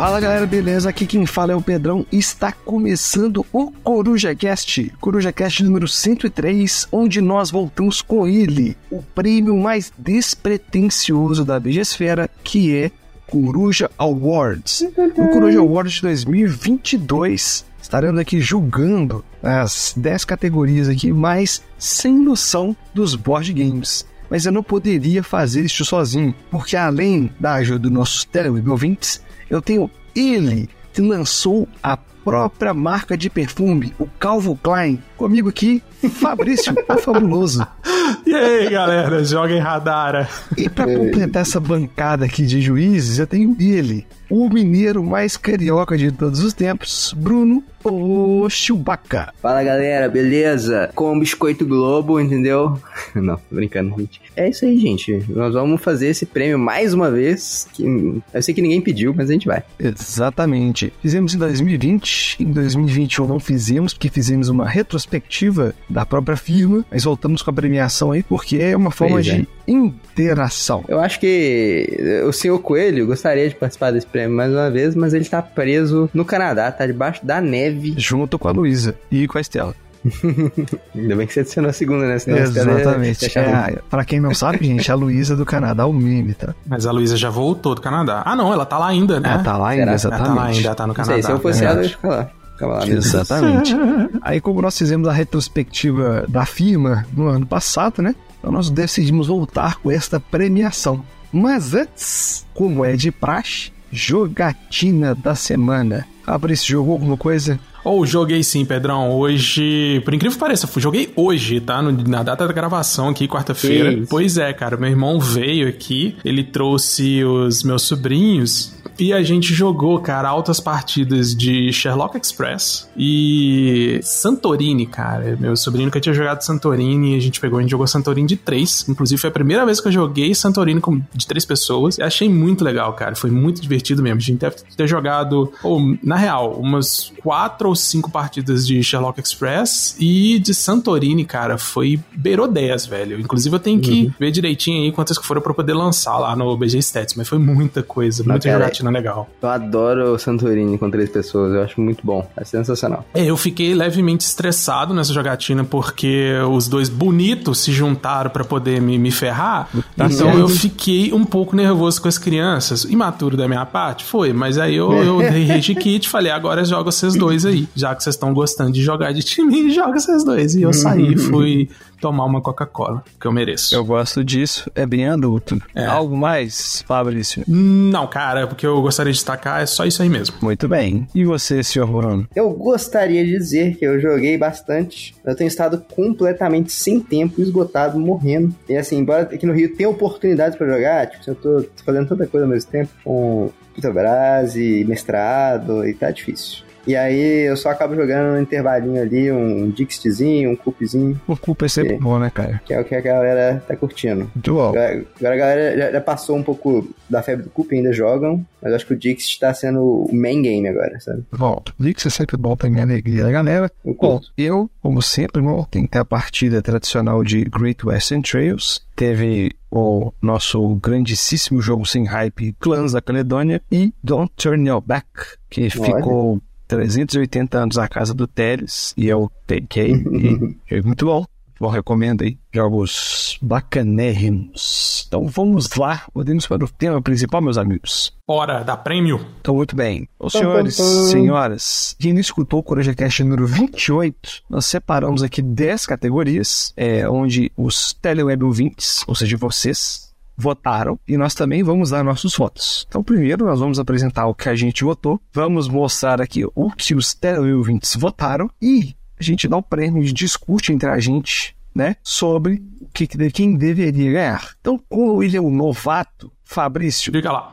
Fala galera, beleza? Aqui quem fala é o Pedrão está começando o Coruja Cast, Coruja Cast número 103, onde nós voltamos com ele, o prêmio mais despretensioso da Bigesfera, que é Coruja Awards. O Coruja Awards de 2022 estaremos aqui julgando as 10 categorias aqui mais sem noção dos board games. Mas eu não poderia fazer isso sozinho, porque além da ajuda dos nossos teleweb ouvintes, eu tenho ele que lançou a própria marca de perfume, o Calvo Klein. Comigo aqui, Fabrício, o fabuloso. E aí, galera, joga em Radara. E para completar essa bancada aqui de juízes, eu tenho ele, o mineiro mais carioca de todos os tempos, Bruno o Chewbacca. Fala galera, beleza? Com o Biscoito Globo, entendeu? Não, tô brincando, gente. É isso aí, gente. Nós vamos fazer esse prêmio mais uma vez. Que eu sei que ninguém pediu, mas a gente vai. Exatamente. Fizemos em 2020, em 2021 não fizemos, porque fizemos uma retrospectiva da própria firma, mas voltamos com a premiação aí porque é uma forma Pois é. de interação. Eu acho que o senhor Coelho gostaria de participar desse prêmio mais uma vez, mas ele tá preso no Canadá, tá debaixo da neve. Junto com a Luísa e com a Estela. Ainda bem que você adicionou a segunda, né? Senão Exatamente. ruim. É, pra quem não sabe, gente, a Luísa do Canadá, o meme, tá? Mas a Luísa já voltou do Canadá. Ah, não, ela tá lá ainda, né? Ela tá lá ainda, Será? Ela tá lá exatamente. ainda, ela tá no Canadá. sei, se eu fosse ela, eu ia ficar lá. Ficava lá mesmo. Exatamente. Aí, como nós fizemos a retrospectiva da firma no ano passado, né? Então nós decidimos voltar com esta premiação. Mas antes, como é de praxe, jogatina da semana. Fabrício, jogou alguma coisa? Ou joguei sim, Pedrão. Hoje, por incrível que pareça, joguei hoje, tá? Na data da gravação aqui, quarta-feira. Que. Pois é, cara. Meu irmão veio aqui, ele trouxe os meus sobrinhos e a gente jogou, cara, altas partidas de Sherlock Express e Santorini, cara. Meu sobrinho nunca tinha jogado Santorini, a gente pegou, a gente jogou Santorini de três. Inclusive, foi a primeira vez que eu joguei Santorini com- de três pessoas. E achei muito legal, cara. Foi muito divertido mesmo. A gente deve ter jogado, ou, na real, umas quatro ou cinco partidas de Sherlock Express e de Santorini, cara, foi beirou 10, velho. Inclusive, eu tenho que ver direitinho aí quantas que foram pra poder lançar lá no BG Stats, mas foi muita coisa, muita cara, jogatina legal. Eu adoro o Santorini com três pessoas, eu acho muito bom. É sensacional. É, eu fiquei levemente estressado nessa jogatina porque os dois bonitos se juntaram pra poder me, me ferrar. então certo. eu fiquei um pouco nervoso com as crianças. Imaturo da minha parte? Foi, mas aí eu, eu dei rage kit falei: agora joga vocês dois aí. Já que vocês estão gostando de jogar de time, joga vocês dois. E eu saí e fui tomar uma Coca-Cola, que eu mereço. Eu gosto disso, é bem adulto. É. Algo mais, Fabrício? Não, cara, porque eu gostaria de destacar é só isso aí mesmo. Muito bem. E você, senhor Bruno? Eu gostaria de dizer que eu joguei bastante. Eu tenho estado completamente sem tempo, esgotado, morrendo. E assim, embora aqui no Rio tenha oportunidades pra jogar, tipo, eu tô fazendo tanta coisa ao mesmo tempo, com Petrobras e mestrado, e tá difícil. E aí eu só acabo jogando no intervalinho ali, um Dixitzinho, um Cupzinho, O culpa é sempre É. bom, né, cara? que é o que a galera tá curtindo. Muito bom. Agora, agora a galera já, já passou um pouco da febre do Cup, ainda jogam, mas acho que o Dixit tá sendo o main game agora, sabe? Bom, Dix é sempre bom pra minha alegria da galera. Eu Bom, eu, como sempre, bom, tem que a partida tradicional de Great Western Trails. Teve o nosso grandíssimo jogo sem hype, Clans da Caledônia, e Don't Turn Your Back, que ficou 380 anos na casa do Teles, e eu TK, e é muito bom. Bom, recomendo aí. Jogos bacanérrimos. Então vamos lá, podemos para o tema principal, meus amigos. Hora da prêmio. Então, muito bem. Os senhores, pam, pam. senhoras, quem não escutou o Coruja Cast número 28, nós separamos aqui 10 categorias, é, onde os teleweb ouvintes, ou seja, vocês, votaram e nós também vamos dar nossos votos. Então, primeiro nós vamos apresentar o que a gente votou, vamos mostrar aqui o que os teleweb ouvintes votaram e a gente dá o prêmio e discute entre a gente, né, sobre que- quem deveria ganhar. Então, como ele é um novato, Fabrício, Diga lá.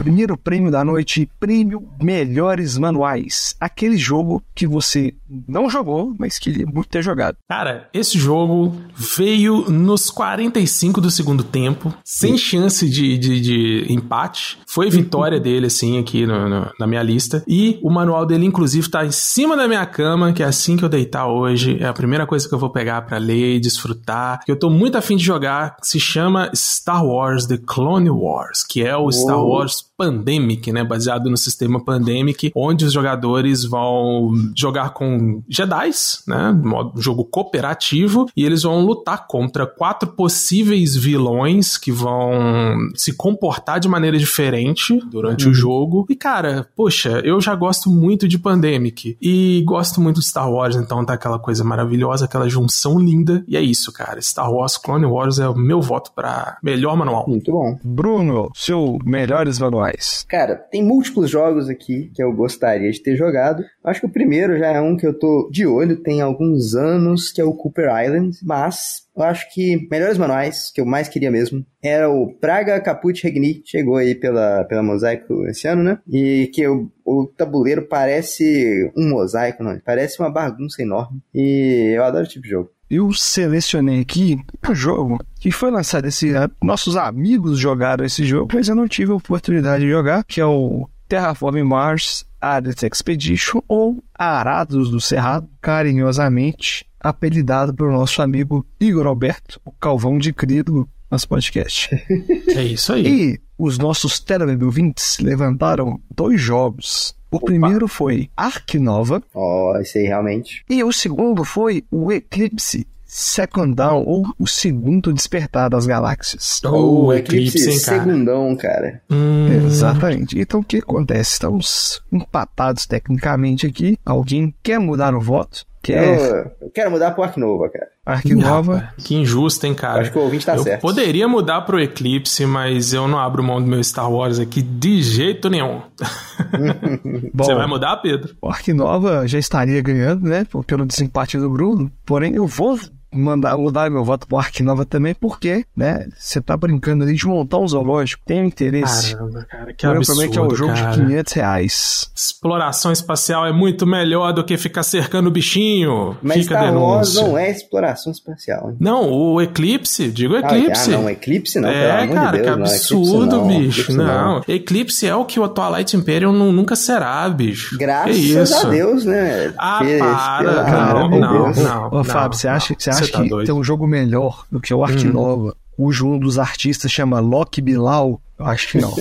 Primeiro prêmio da noite, prêmio Melhores Manuais. Aquele jogo que você não jogou, mas queria muito ter jogado. Cara, esse jogo veio nos 45 do segundo tempo, sem chance de, de, de empate. Foi vitória dele, assim, aqui no, no, na minha lista. E o manual dele, inclusive, tá em cima da minha cama, que é assim que eu deitar hoje. É a primeira coisa que eu vou pegar para ler e desfrutar. Que eu tô muito afim de jogar, se chama Star Wars The Clone Wars, que é o Uou. Star Wars Pandemic, né? Baseado no sistema Pandemic, onde os jogadores vão jogar com Jedi's, né? Modo jogo cooperativo, e eles vão lutar contra quatro possíveis vilões que vão se comportar de maneira diferente durante uhum. o jogo. E, cara, poxa, eu já gosto muito de Pandemic e gosto muito de Star Wars, então tá aquela coisa maravilhosa, aquela junção linda. E é isso, cara. Star Wars Clone Wars é o meu voto para melhor manual. Muito bom. Bruno, seu melhores manuais. Cara, tem múltiplos jogos aqui que eu gostaria de ter jogado. Acho que o primeiro já é um que eu tô de olho, tem alguns anos, que é o Cooper Island, mas eu acho que melhores manuais, que eu mais queria mesmo, era o Praga Caput Regni, chegou aí pela, pela Mosaico esse ano, né? E que o, o tabuleiro parece um mosaico, não, parece uma bagunça enorme. E eu adoro esse tipo de jogo eu selecionei aqui um jogo que foi lançado esse ano. Nossos amigos jogaram esse jogo, mas eu não tive a oportunidade de jogar, que é o Terraforming Mars Adet Expedition ou Arados do Cerrado, carinhosamente apelidado pelo nosso amigo Igor Alberto, o Calvão de Crido, nosso podcast. É isso aí. E os nossos teleouvintes levantaram dois jogos o Opa. primeiro foi Ark Nova. Ó, oh, esse aí realmente. E o segundo foi o Eclipse Second Down, ou o segundo despertar das galáxias. Oh, o Eclipse, Eclipse Segundão, cara. Hum. Exatamente. Então o que acontece? Estamos empatados tecnicamente aqui. Alguém quer mudar o voto? Quer... Eu, eu quero mudar pro Ark Nova, cara. Ark Nova. Que injusto, hein, cara. Acho que o ouvinte tá eu certo. Poderia mudar pro Eclipse, mas eu não abro mão do meu Star Wars aqui de jeito nenhum. Bom, Você vai mudar, Pedro? O Ark Nova já estaria ganhando, né? Pelo desempate do Bruno. Porém, eu vou mandar mudar meu voto pro Ark Nova também, porque, né, você tá brincando ali de montar um zoológico, tem interesse. Caramba, cara, que absurdo, é um jogo cara. de 500 reais. Exploração espacial é muito melhor do que ficar cercando o bichinho. Mas Fica Star Wars não é exploração espacial. Hein? Não, o Eclipse, digo Eclipse. Ah, não, Eclipse não, É, cara, que Deus, absurdo, não, bicho. Não, não, Eclipse é o que o Twilight Imperium nunca será, bicho. Graças a Deus, né? Ah, que, para, cara, não, não, não, Ô, Fábio, você acha, você acha tá que doido. tem um jogo melhor do que o Ark hum. Nova, cujo um dos artistas chama Loki Bilal? Eu acho que não.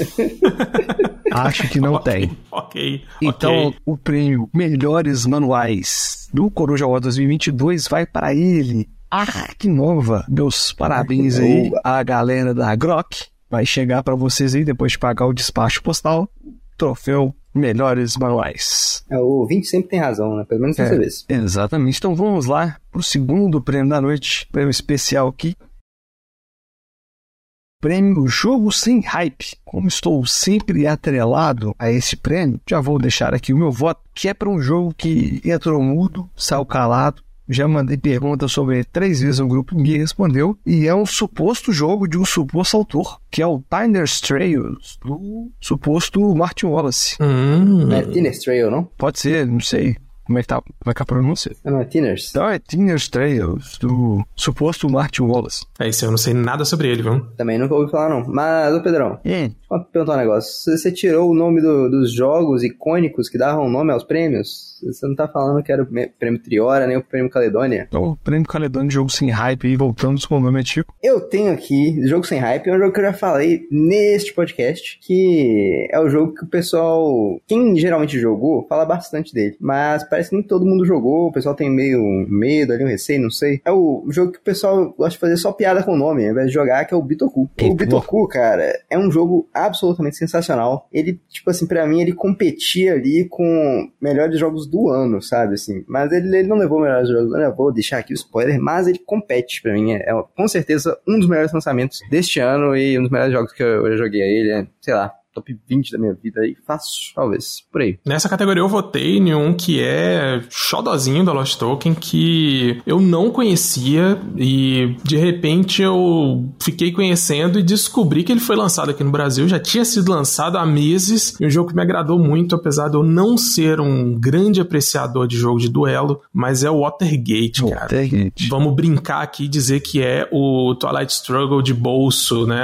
acho que não okay, tem. Ok. Então, okay. o prêmio Melhores Manuais do Coruja War 2022 vai para ele. Ark Nova. Meus parabéns aí à galera da Grok. Vai chegar para vocês aí depois de pagar o despacho postal. Troféu melhores manuais. É, o ouvinte sempre tem razão, né? Pelo menos dessa é, vez. Exatamente. Então vamos lá pro segundo prêmio da noite, prêmio especial aqui. Prêmio Jogo Sem Hype. Como estou sempre atrelado a esse prêmio, já vou deixar aqui o meu voto, que é para um jogo que entrou mudo, saiu calado, já mandei perguntas sobre três vezes no grupo, ninguém respondeu. E é um suposto jogo de um suposto autor, que é o Tiner's Trails, do suposto Martin Wallace. Hum. É Tiner's Trail, não? Pode ser, não sei. Como é que tá? Como é que é a pronúncia? Não, é Tinners. Então é Tinners Trails, do suposto Martin Wallace. É isso, eu não sei nada sobre ele, viu? Também nunca ouvi falar, não. Mas, ô Pedrão, é. Vou perguntar um negócio. Você tirou o nome do, dos jogos icônicos que davam nome aos prêmios? Você não tá falando que era o prêmio Triora, nem o prêmio Caledônia? O prêmio Caledônia, jogo sem hype, e voltando com o nome antigo. Eu tenho aqui, jogo sem hype, é um jogo que eu já falei neste podcast, que é o jogo que o pessoal, quem geralmente jogou, fala bastante dele. Mas parece que nem todo mundo jogou, o pessoal tem meio medo ali, um receio, não sei. É o jogo que o pessoal gosta de fazer só piada com o nome, ao invés de jogar, que é o Bitoku. O Bitoku, cara, é um jogo absolutamente sensacional. Ele, tipo assim, para mim, ele competia ali com melhores jogos do ano, sabe, assim. Mas ele, ele não levou melhores jogos, não vou deixar aqui o spoiler, mas ele compete para mim. É, é, com certeza um dos melhores lançamentos deste ano e um dos melhores jogos que eu, eu joguei ele. É, sei lá, top 20 da minha vida aí. Fácil, talvez. Por aí. Nessa categoria eu votei em um que é xodozinho da Lost Token, que eu não conhecia e de repente eu fiquei conhecendo e descobri que ele foi lançado aqui no Brasil. Já tinha sido lançado há meses e um jogo que me agradou muito, apesar de eu não ser um grande apreciador de jogo de duelo, mas é o Watergate, cara. Watergate. Vamos brincar aqui e dizer que é o Twilight Struggle de bolso, né?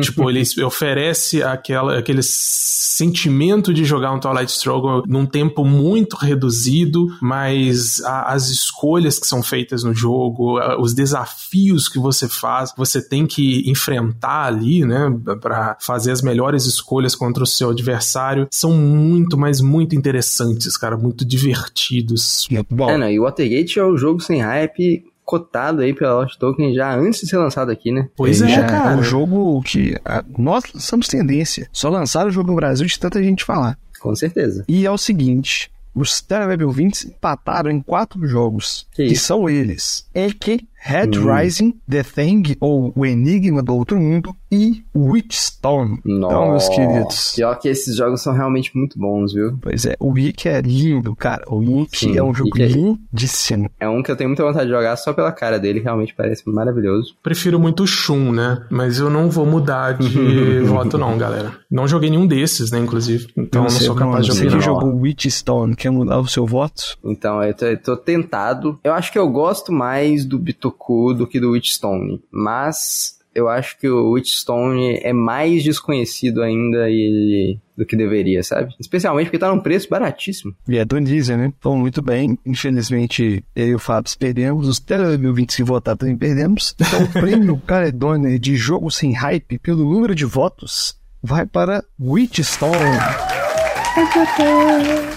tipo, ele oferece aquela, aquele sentimento de jogar um Twilight Struggle num tempo muito reduzido, mas a, as escolhas que são feitas no jogo, a, os desafios que você faz, você tem que enfrentar ali, né, para fazer as melhores escolhas contra o seu adversário, são muito, mas muito interessantes, cara, muito divertidos. Bom, É, não, e o Watergate é o jogo sem hype cotado aí pela Lost Token já antes de ser lançado aqui, né? Pois é, já cara. um jogo que ah, nós lançamos tendência. Só lançaram o jogo no Brasil de tanta gente falar. Com certeza. E é o seguinte: os Teleweb ouvintes empataram em quatro jogos. Que Que, são eles: Eke, Red Hum. Rising, The Thing, ou O Enigma do Outro Mundo, e Witchstone. Então, meus queridos. Pior que esses jogos são realmente muito bons, viu? Pois é, o Wiki é lindo, cara. O Wiki Sim, é um jogo Wiki é- lindíssimo. É um que eu tenho muita vontade de jogar só pela cara dele, realmente parece maravilhoso. Prefiro muito o Shun, né? Mas eu não vou mudar de voto, não, galera. Não joguei nenhum desses, né, inclusive. Então eu não sou capaz de Você que opinar. jogou Witchstone, quer mudar o seu voto? Então, eu tô, eu tô tentado. Eu acho que eu gosto mais do Bitoku do que do Witchstone. Mas eu acho que o Witchstone é mais desconhecido ainda e do que deveria, sabe? Especialmente porque tá num preço baratíssimo. E é do Deezer, né? Então, muito bem. Infelizmente, eu e o Fábio perdemos. Os Teleweb que votaram também perdemos. Então, o prêmio Caledônia de jogo sem hype, pelo número de votos, vai para Witchstone.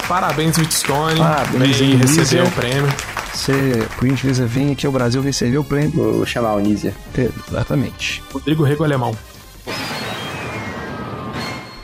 Parabéns, Witstone. Parabéns, hein, receber o prêmio. Você, por gentileza, vem aqui ao Brasil receber o prêmio. Vou chamar o Nizia. Exatamente. Rodrigo Rego Alemão.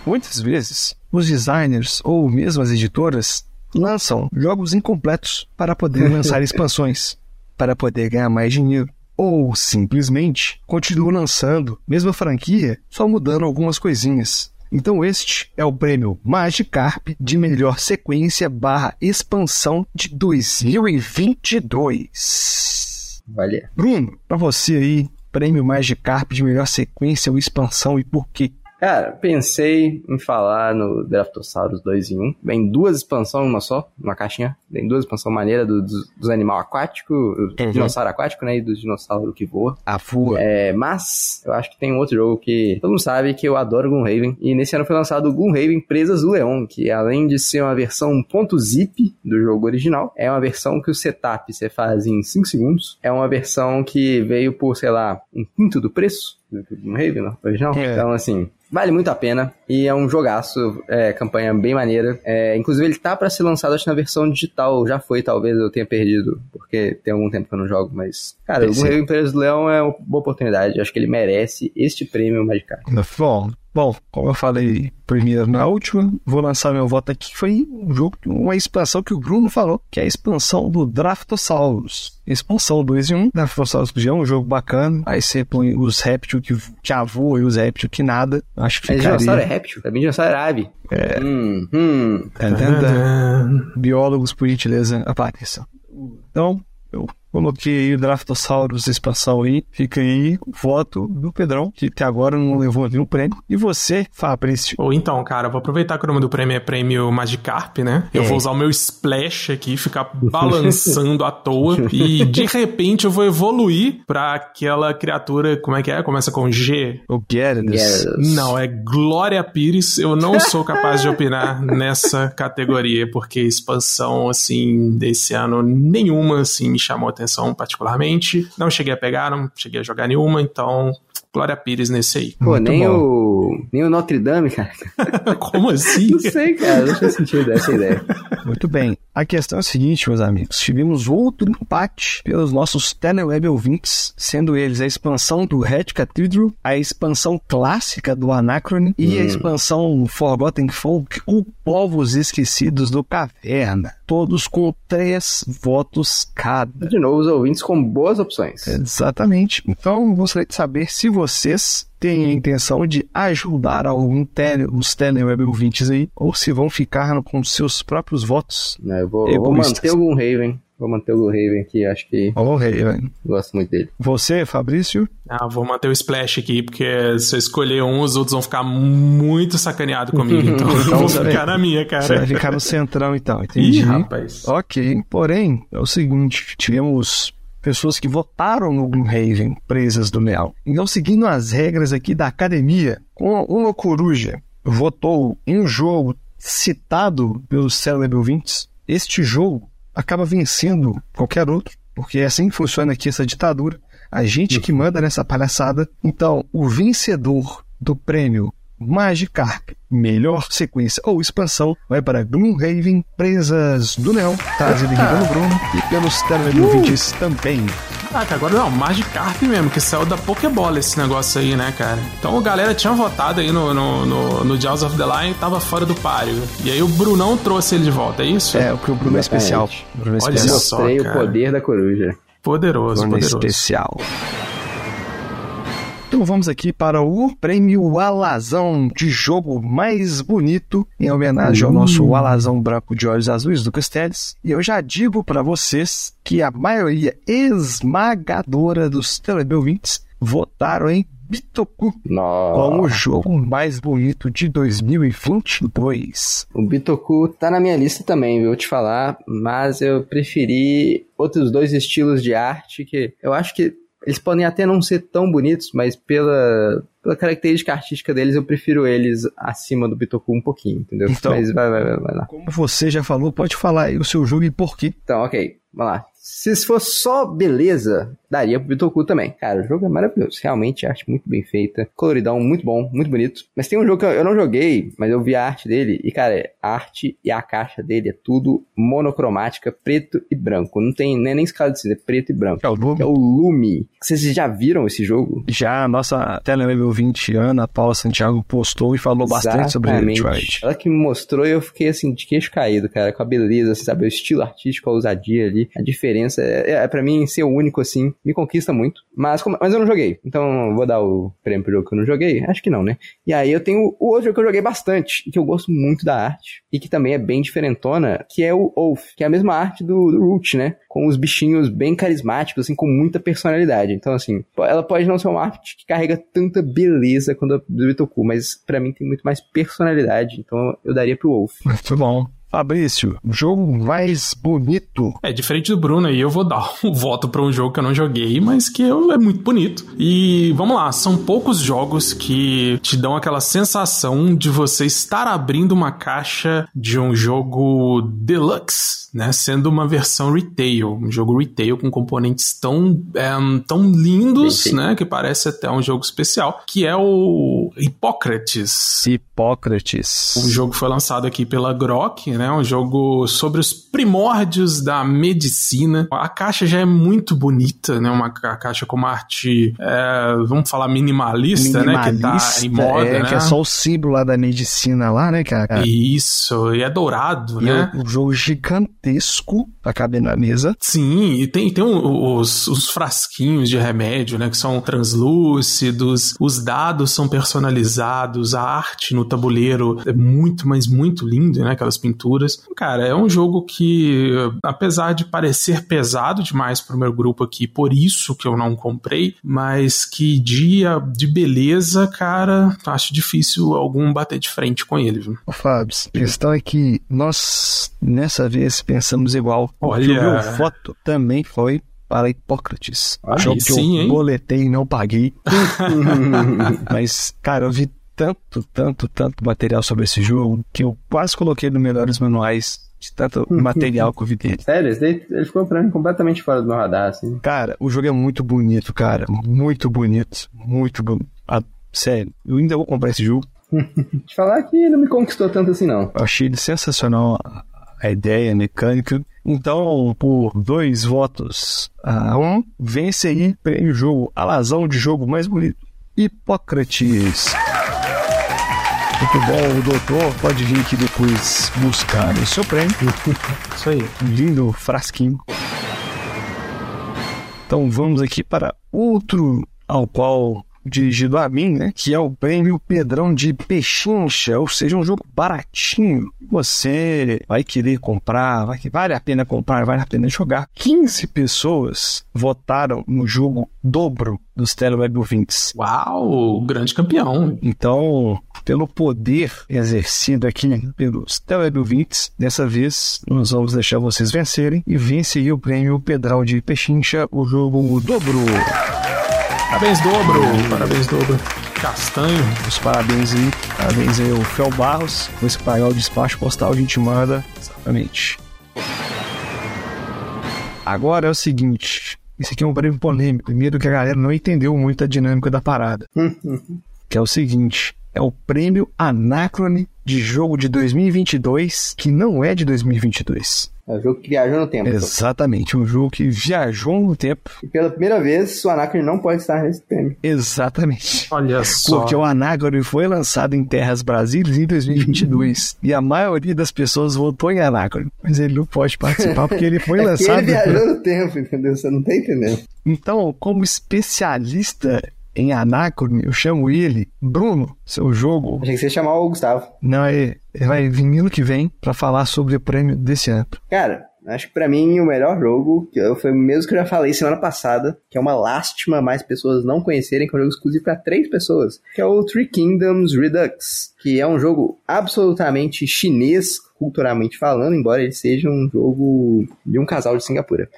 Muitas vezes, os designers ou mesmo as editoras lançam jogos incompletos para poder lançar expansões, para poder ganhar mais dinheiro. Ou simplesmente continuam lançando mesma franquia, só mudando algumas coisinhas. Então este é o prêmio Magikarp de melhor sequência barra expansão de 2022. Valeu. Bruno, pra você aí, prêmio Magikarp de melhor sequência ou expansão e por quê? Cara, pensei em falar no Draftosaurus 2 em 1. Vem duas expansões, uma só, uma caixinha. Vem duas expansões maneiras do, dos, dos animais aquáticos, Uhum. dinossauro aquático, né? E dos dinossauros que voa. A FUA. É, mas eu acho que tem um outro jogo que todo mundo sabe que eu adoro Gloomhaven. E nesse ano foi lançado o Gloomhaven Presas do Leão, que além de ser uma versão .zip do jogo original, é uma versão que o setup você faz em 5 segundos. É uma versão que veio por, sei lá, um quinto do preço do que o no original. É. Então, assim, Vale muito a pena e é um jogaço, é, campanha bem maneira. É, inclusive ele tá pra ser lançado acho na versão digital, já foi, talvez eu tenha perdido, porque tem algum tempo que eu não jogo, mas cara, o Sim. Guerreiro Impérios do Leão é uma boa oportunidade, acho que ele merece este prêmio Magikarp. Bom, bom, como eu falei primeiro na última, vou lançar meu voto aqui, que foi um jogo, uma expansão que o Bruno falou, que é a expansão do Draftosaurus. Expansão 2 em 1, Draftosaurus que já é um jogo bacana, aí você põe os répteis que já voam e os répteis que nada, acho que Mas dinossauro é ficaria... réptil? Mim dinossauro é ave. É. Hum, hum. Biólogos, por gentileza, apareçam. Então, eu coloquei aí o Draftosaurus expansão aí. Fica aí o voto do Pedrão, que até agora não levou nenhum prêmio. E você, Fabrício? Ou então, cara, vou aproveitar que o nome do prêmio é prêmio Magikarp, né? Eu É. vou usar o meu splash aqui, ficar balançando à toa. E de repente eu vou evoluir pra aquela criatura, como é que é? Começa com G. O. Gyarados. Não, é Glória Pires. Eu não sou capaz de opinar nessa categoria, porque expansão, assim, desse ano, nenhuma, assim, me chamou atenção particularmente. Não cheguei a pegar, não cheguei a jogar nenhuma, então, Glória Pires nesse aí. Pô, Muito nem bom. o. Nem o Notre Dame, cara. Como assim? Não sei, cara. Não faz sentido essa ideia. Muito bem. A questão é a seguinte, meus amigos. Tivemos outro empate pelos nossos Teleweb ouvintes, sendo eles a expansão do Red Cathedral, a expansão clássica do Anacron e a expansão Forgotten Folk, ou Povos Esquecidos do Caverna. Todos com três votos cada. De novo, os ouvintes com boas opções. Exatamente. Então, gostaria de saber se vocês têm a intenção de ajudar algum tele, os teleweb ouvintes aí, ou se vão ficar com seus próprios votos. Não, eu vou, eu vou manter o Gloomhaven. Vou manter o Gloomhaven aqui, acho que. Oh, Raven. Gosto muito dele. Você, Fabrício? Ah, vou manter o Splash aqui, porque se eu escolher um, os outros vão ficar muito sacaneados comigo. Então, eu vou ficar na minha, cara. Você vai ficar no centrão então, entendi. Ih, rapaz. Ok, porém, é o seguinte, tivemos pessoas que votaram no Gloomhaven, presas do Leal. Então, seguindo as regras aqui da academia, com uma coruja votou em um jogo citado pelos célebre ouvintes, este jogo acaba vencendo qualquer outro, porque é assim que funciona aqui essa ditadura. A gente que manda nessa palhaçada. Então, o vencedor do prêmio Magikarp, melhor sequência ou expansão, vai para Gloomhaven, Presas do trazido aqui pelo Bruno e pelos teleouvintes uh. também. Ah, agora não, Magikarp mesmo, que saiu da Pokébola esse negócio aí, né, cara? Então a galera tinha votado aí no, no, no, no Jaws of the Lion e tava fora do páreo. E aí o Brunão trouxe ele de volta, é isso? É, porque o Bruno é especial. O Bruno é Olha especial. Só, Mostrei o poder da coruja. Poderoso, Bruno poderoso. especial. Então vamos aqui para o prêmio Alazão de jogo mais bonito, em homenagem ao nosso Alazão branco de olhos azuis do Castells. E eu já digo para vocês que a maioria esmagadora dos teleouvintes votaram em Bitoku como o jogo mais bonito de 2022. O Bitoku tá na minha lista também, viu? Te falar, mas eu preferi outros dois estilos de arte que eu acho que eles podem até não ser tão bonitos, mas pela, pela característica artística deles, eu prefiro eles acima do Bitoku um pouquinho, entendeu? Então, mas vai, vai, vai, vai lá. Como você já falou, pode falar aí o seu jogo e por quê. Então, ok, vamos lá. Se fosse só beleza, daria pro Bitoku também. Cara, o jogo é maravilhoso. Realmente, arte muito bem feita. Coloridão, muito bom, muito bonito. Mas tem um jogo que eu não joguei, mas eu vi a arte dele. E, cara, a arte e a caixa dele é tudo monocromática, preto e branco. Não tem nem, nem escala de cinza, é preto e branco. É o Lume. É o Lume. Vocês já viram esse jogo? Já a nossa telelevel 20, Ana Paula Santiago, postou e falou bastante sobre ele. Detroit. Ela que me mostrou e eu fiquei assim, de queixo caído, cara, com a beleza, sabe? O estilo artístico, a ousadia ali, a diferença. É, é para mim ser o único, assim, me conquista muito. Mas, mas eu não joguei. Então, vou dar o prêmio pro jogo que eu não joguei? Acho que não, né? E aí eu tenho o outro jogo que eu joguei bastante, que eu gosto muito da arte, e que também é bem diferentona, que é o Oath, que é a mesma arte do, do Root, né? Com os bichinhos bem carismáticos, assim, com muita personalidade. Então, assim, ela pode não ser uma arte que carrega tanta beleza quanto a do Bitoku, mas para mim tem muito mais personalidade, então eu daria pro Wolf. Muito bom. Fabrício, jogo mais bonito. É, diferente do Bruno aí, eu vou dar um voto para um jogo que eu não joguei, mas que é muito bonito. E vamos lá, são poucos jogos que te dão aquela sensação de você estar abrindo uma caixa de um jogo deluxe, né? Sendo uma versão retail, um jogo retail com componentes tão, é, tão lindos, né? Que parece até um jogo especial, que é o Hipócrates. Hipócrates. O jogo foi lançado aqui pela Grok, né? Um jogo sobre os primórdios da medicina. A caixa já é muito bonita, né? Uma caixa com uma arte, é, vamos falar minimalista, minimalista, né? Que tá em moda, é, né? Que é só o símbolo lá da medicina lá, né, cara? Isso, e é dourado, e né? Um jogo gigantesco pra caber na mesa. Sim, e tem, tem os, os frasquinhos de remédio, né? Que são translúcidos, os dados são personalizados, a arte no tabuleiro é muito, mas muito lindo, né? Aquelas pinturas. Cara, é um jogo que, apesar de parecer pesado demais pro meu grupo aqui, por isso que eu não comprei, mas que dia de beleza, cara, acho difícil algum bater de frente com ele, viu? Ô, Fábio, a questão é que nós, nessa vez, pensamos igual. Olha... O meu voto também foi para Hipócrates. Aí jogo sim, que eu hein? boletei e não paguei. Mas, cara, eu vi tanto, tanto, tanto material sobre esse jogo que eu quase coloquei no melhores manuais de tanto material que eu vi dele. Sério, ele ficou pra mim completamente fora do meu radar, assim. Cara, o jogo é muito bonito, cara. Muito bonito. Muito bonito. Ah, sério, eu ainda vou comprar esse jogo. Te falar que não me conquistou tanto assim, não. Eu achei ele sensacional a- ideia, mecânica. Então, por dois votos a um, vence aí o prêmio jogo, a lazão de jogo mais bonito. Hipócrates. Muito bom, o doutor pode vir aqui depois buscar o seu prêmio. Isso aí. Um lindo frasquinho. Então vamos aqui para outro ao qual dirigido a mim, né? Que é o prêmio Pedrão de Pechincha, ou seja, um jogo baratinho. Você vai querer comprar, vai que vale a pena comprar, vale a pena jogar. 15 pessoas votaram no jogo dobro dos Teleweb ouvintes. Uau, grande campeão. Então, pelo poder exercido aqui pelos Teleweb ouvintes, dessa vez nós vamos deixar vocês vencerem e vence aí o prêmio Pedral de Pechincha, o jogo dobro. Parabéns, dobro. Parabéns, dobro. Castanho. Os parabéns aí. Parabéns aí ao Fel Barros. Com esse pagar o despacho postal a gente manda. Exatamente. Agora é o seguinte. Isso aqui é um prêmio polêmico. Primeiro que a galera não entendeu muito a dinâmica da parada. que é o seguinte. É o prêmio Anacrone de jogo de 2022 que não é de 2022. É o jogo que viajou no tempo. Exatamente, um jogo que viajou no tempo. E pela primeira vez, o Anacron não pode estar nesse prêmio. Exatamente. Olha só. Porque o Anacron foi lançado em terras brasileiras em 2022 e a maioria das pessoas votou em Anacron, mas ele não pode participar porque ele foi é lançado. ele viajou no tempo, entendeu? Você não tá entendendo. Então, como especialista em Anacron, eu chamo ele Bruno, seu jogo. Achei que você ia chamar o Gustavo. Não, ele vai vir ano que vem para falar sobre o prêmio desse ano. Cara, acho que pra mim o melhor jogo, que eu, foi o mesmo que eu já falei semana passada, que é uma lástima mais pessoas não conhecerem, que é um jogo exclusivo para três pessoas, que é o Three Kingdoms Redux, que é um jogo absolutamente chinês, culturalmente falando, embora ele seja um jogo de um casal de Singapura.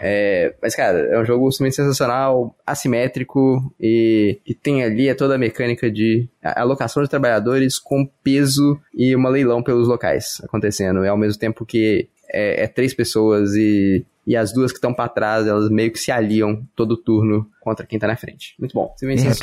É, mas, cara, é um jogo simplesmente sensacional, assimétrico e que tem ali é toda a mecânica de alocação de trabalhadores com peso e uma leilão pelos locais acontecendo. É ao mesmo tempo que é, é três pessoas e, e as duas que estão para trás, elas meio que se aliam todo turno contra quem tá na frente. Muito bom.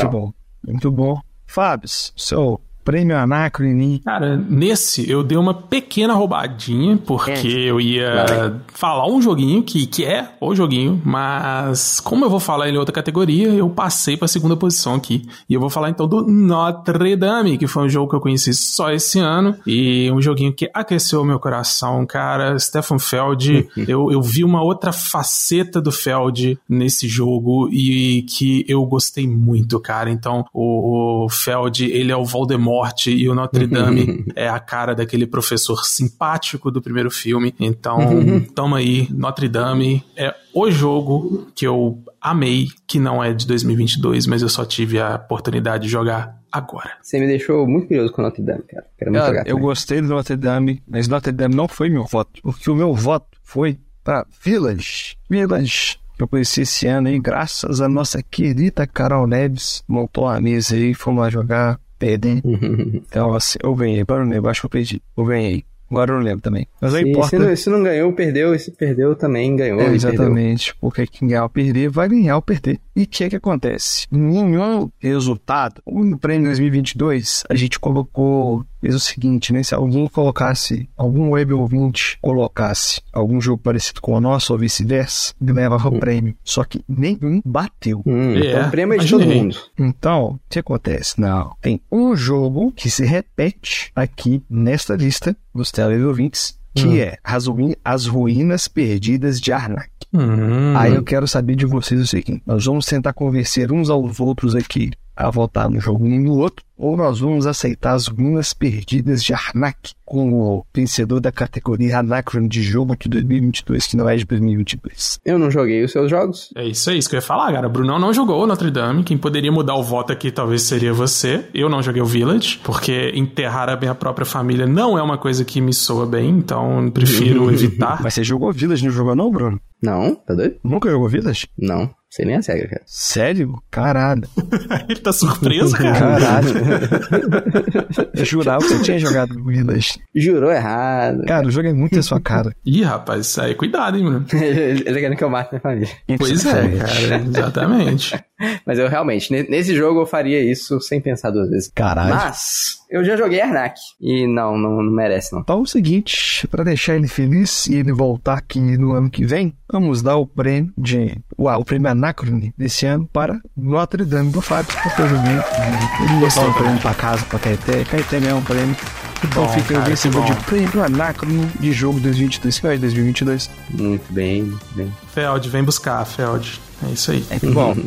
Muito bom. Muito bom. Fábio, seu prêmio Anacrone. Cara, nesse eu dei uma pequena roubadinha, porque é. eu ia falar um joguinho que, que é o joguinho, mas como eu vou falar ele em outra categoria, eu passei pra segunda posição aqui. E eu vou falar então do Notre Dame, que foi um jogo que eu conheci só esse ano, e um joguinho que aqueceu meu coração, cara. Stefan Feld, eu, eu vi uma outra faceta do Feld nesse jogo e que eu gostei muito, cara. Então, o, o Feld, ele é o Voldemort morte e o Notre Dame é a cara daquele professor simpático do primeiro filme. Então, toma aí, Notre Dame é o jogo que eu amei, que não é de 2022, mas eu só tive a oportunidade de jogar agora. Você me deixou muito curioso com Notre Dame, cara. Quero muito jogar eu também. gostei do Notre Dame, mas Notre Dame não foi meu voto, porque o meu voto foi para Village. Village. que Eu conheci esse ano aí, graças à nossa querida Carol Neves. Montou a mesa aí, fomos lá jogar perdi. então, assim, eu ganhei. Agora eu não lembro, acho que eu perdi. Eu ganhei. Agora eu não lembro também. Mas não Se, importa. se, não, se não ganhou, perdeu. E se perdeu, também ganhou. É, e perdeu. exatamente, porque quem ganhar ou perder vai ganhar ou perder. E o que é que acontece? Nenhum resultado. No prêmio 2022, a gente colocou, fez o seguinte, né? Se alguém colocasse, algum web ouvinte colocasse algum jogo parecido com o nosso ou vice-versa, ele levava o prêmio. Só que nenhum bateu. Hum, É, então o prêmio é de todo mundo. Então, o que acontece? Não. Tem um jogo que se repete aqui nesta lista dos teleouvintes, que Hum. é as Ruínas Perdidas de Arnak. Hum. Aí eu quero saber de vocês o seguinte: nós vamos tentar convencer uns aos outros aqui a votar no jogo um no outro, ou nós vamos aceitar as ruínas perdidas de Arnak como vencedor da categoria Anacron de jogo de 2022, que não é de 2022. Eu não joguei os seus jogos. É isso, é isso que eu ia falar, cara. Brunão não jogou Notre Dame. Quem poderia mudar o voto aqui talvez seria você. Eu não joguei o Village, porque enterrar a minha própria família não é uma coisa que me soa bem, então prefiro evitar. Mas você jogou Village, não jogou não, Bruno? Não, tá doido? Nunca jogou Village? Não, sei nem a regra, cara. Sério? Caralho. Ele tá surpreso, cara. Caralho. Eu jurava que você tinha jogado Village. Jurou errado. Cara, o jogo é muito a sua cara. Ih, rapaz, isso aí, cuidado, hein, mano. Ele ele querendo que eu mate minha família. Pois é, cara, exatamente. Mas eu realmente, ne- nesse jogo eu faria isso sem pensar duas vezes. Caralho. Mas, eu já joguei Arnak. E não, não, não merece, não. Então é o seguinte, para deixar ele feliz e ele voltar aqui no ano que vem, vamos dar o prêmio de. Uau, o prêmio Anacrone desse ano para Notre Dame do Fábio, porque eu joguei. Ele levou o prêmio para casa, para Caeté. Caeté ganhou um prêmio. Então bom, fica o vencedor de prêmio Anacron de jogo 2022, final de 2022. Muito bem, muito bem. Feld, vem buscar, Feld. É isso aí. É bom.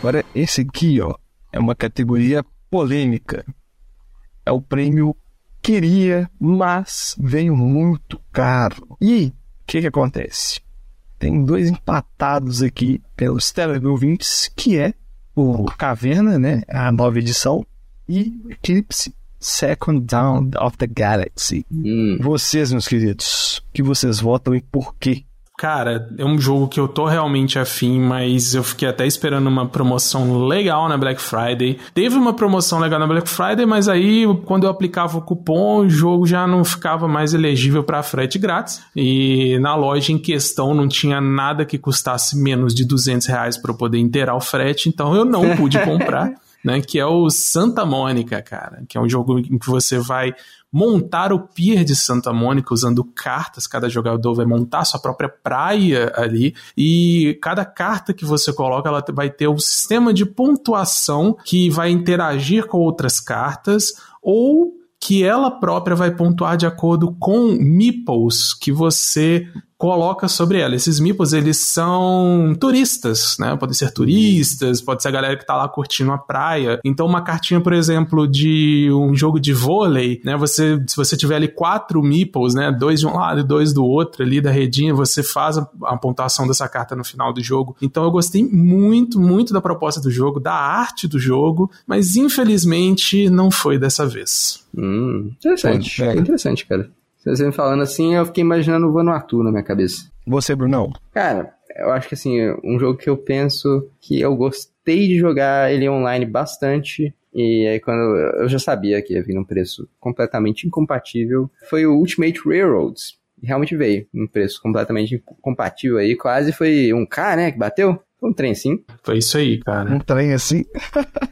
Agora, esse aqui, ó, é uma categoria polêmica. É o prêmio Queria, mas veio muito caro. E que que acontece? Tem dois empatados aqui pelos 20, que é o Caverna, né, a nova edição, e o Eclipse Second Down of the Galaxy. Hum, Vocês, meus queridos, que vocês votam e por quê? Cara, é um jogo que eu tô realmente afim, mas eu fiquei até esperando uma promoção legal na Black Friday. Teve uma promoção legal na Black Friday, mas aí quando eu aplicava o cupom, o jogo já não ficava mais elegível para frete grátis. E na loja em questão não tinha nada que custasse menos de 200 reais para eu poder inteirar o frete, então eu não pude comprar. Né, que é o Santa Mônica, cara, que é um jogo em que você vai montar o pier de Santa Mônica usando cartas. Cada jogador vai montar sua própria praia ali e cada carta que você coloca, ela vai ter um sistema de pontuação que vai interagir com outras cartas ou que ela própria vai pontuar de acordo com meeples que você coloca sobre ela. Esses meeples, eles são turistas, né? Podem ser turistas, pode ser a galera que tá lá curtindo a praia. Então, uma cartinha, por exemplo, de um jogo de vôlei, né? Você, se você tiver ali quatro meeples, né? Dois de um lado e dois do outro ali da redinha, você faz a, a pontuação dessa carta no final do jogo. Então, eu gostei muito, muito da proposta do jogo, da arte do jogo, mas infelizmente não foi dessa vez. hum, interessante. Pega. interessante, cara. Você me falando assim, eu fiquei imaginando o Vanuatu na minha cabeça. Você, Brunão? Cara, eu acho que assim, um jogo que eu penso que eu gostei de jogar ele online bastante. E aí quando eu já sabia que ia vir num preço completamente incompatível, foi o Ultimate Railroads. Realmente veio num preço completamente incompatível aí, quase foi um K, né, que bateu. Foi um trem sim. Foi isso aí, cara. Um trem assim?